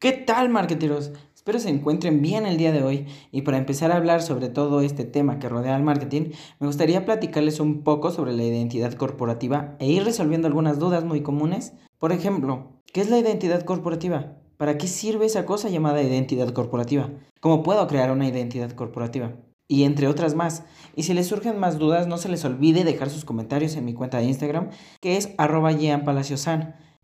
¿Qué tal, marketeros? Espero se encuentren bien el día de hoy y para empezar a hablar sobre todo este tema que rodea al marketing, me gustaría platicarles un poco sobre la identidad corporativa e ir resolviendo algunas dudas muy comunes. Por ejemplo, ¿qué es la identidad corporativa? ¿Para qué sirve esa cosa llamada identidad corporativa? ¿Cómo puedo crear una identidad corporativa? Y entre otras más. Y si les surgen más dudas, no se les olvide dejar sus comentarios en mi cuenta de Instagram, que es arroba.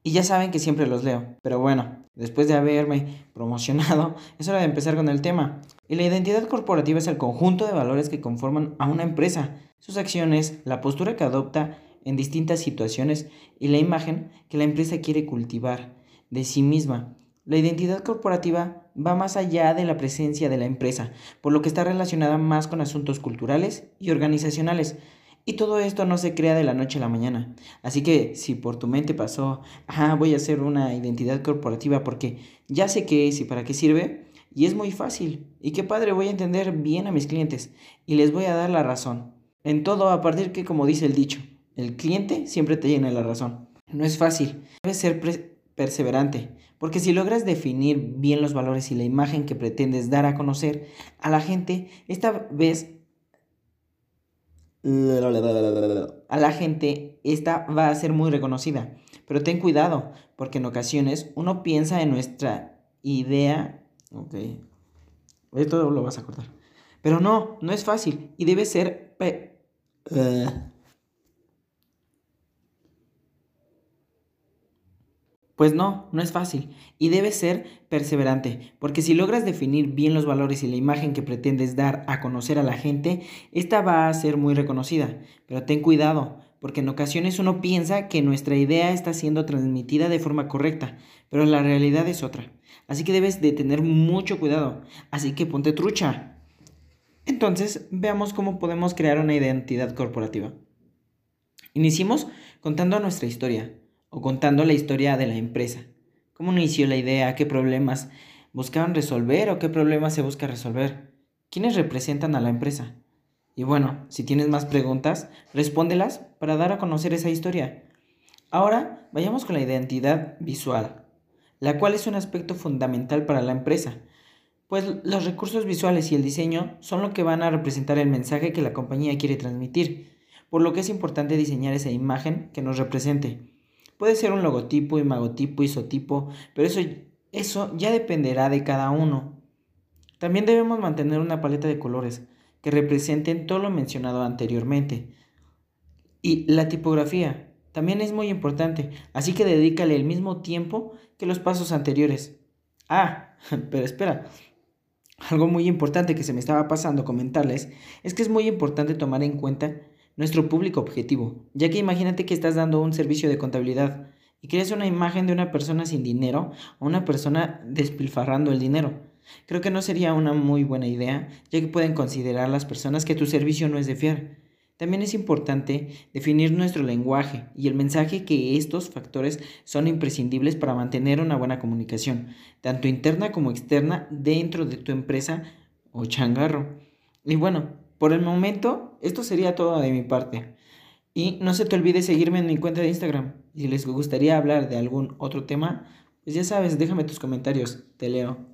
Y ya saben que siempre los leo. Pero bueno, después de haberme promocionado, es hora de empezar con el tema. Y la identidad corporativa es el conjunto de valores que conforman a una empresa, sus acciones, la postura que adopta en distintas situaciones y la imagen que la empresa quiere cultivar de sí misma. La identidad corporativa va más allá de la presencia de la empresa, por lo que está relacionada más con asuntos culturales y organizacionales y todo esto no se crea de la noche a la mañana. Así que si por tu mente pasó, ah, voy a hacer una identidad corporativa porque ya sé qué es y para qué sirve, y es muy fácil. Y qué padre, voy a entender bien a mis clientes y les voy a dar la razón. En todo, a partir que, como dice el dicho, el cliente siempre te llena la razón. No es fácil, debes ser perseverante, porque si logras definir bien los valores y la imagen que pretendes dar a conocer a la gente, esta vez a la gente, esta va a ser muy reconocida. Pero ten cuidado, porque en ocasiones uno piensa en nuestra idea. Ok. Esto lo vas a cortar. Pero no, no es fácil. Y debe ser. Pues no, no es fácil y debes ser perseverante, porque si logras definir bien los valores y la imagen que pretendes dar a conocer a la gente, esta va a ser muy reconocida. Pero ten cuidado, porque en ocasiones uno piensa que nuestra idea está siendo transmitida de forma correcta, pero la realidad es otra. Así que debes de tener mucho cuidado, así que ponte trucha. Entonces, veamos cómo podemos crear una identidad corporativa. Iniciemos contando nuestra historia o contando la historia de la empresa. ¿Cómo inició la idea? ¿Qué problemas buscaban resolver o qué problemas se busca resolver? ¿Quiénes representan a la empresa? Y bueno, si tienes más preguntas, respóndelas para dar a conocer esa historia. Ahora vayamos con la identidad visual, la cual es un aspecto fundamental para la empresa, pues los recursos visuales y el diseño son lo que van a representar el mensaje que la compañía quiere transmitir, por lo que es importante diseñar esa imagen que nos represente. Puede ser un logotipo, imagotipo, isotipo, pero eso, eso ya dependerá de cada uno. También debemos mantener una paleta de colores que representen todo lo mencionado anteriormente. Y la tipografía también es muy importante, así que dedícale el mismo tiempo que los pasos anteriores. Ah, pero espera. Algo muy importante que se me estaba pasando comentarles es que es muy importante tomar en cuenta nuestro público objetivo, ya que imagínate que estás dando un servicio de contabilidad y creas una imagen de una persona sin dinero o una persona despilfarrando el dinero. Creo que no sería una muy buena idea, ya que pueden considerar las personas que tu servicio no es de fiar. También es importante definir nuestro lenguaje y el mensaje que estos factores son imprescindibles para mantener una buena comunicación, tanto interna como externa, dentro de tu empresa o changarro. Y bueno, por el momento, esto sería todo de mi parte. Y no se te olvide seguirme en mi cuenta de Instagram. Si les gustaría hablar de algún otro tema, pues ya sabes, déjame tus comentarios. Te leo.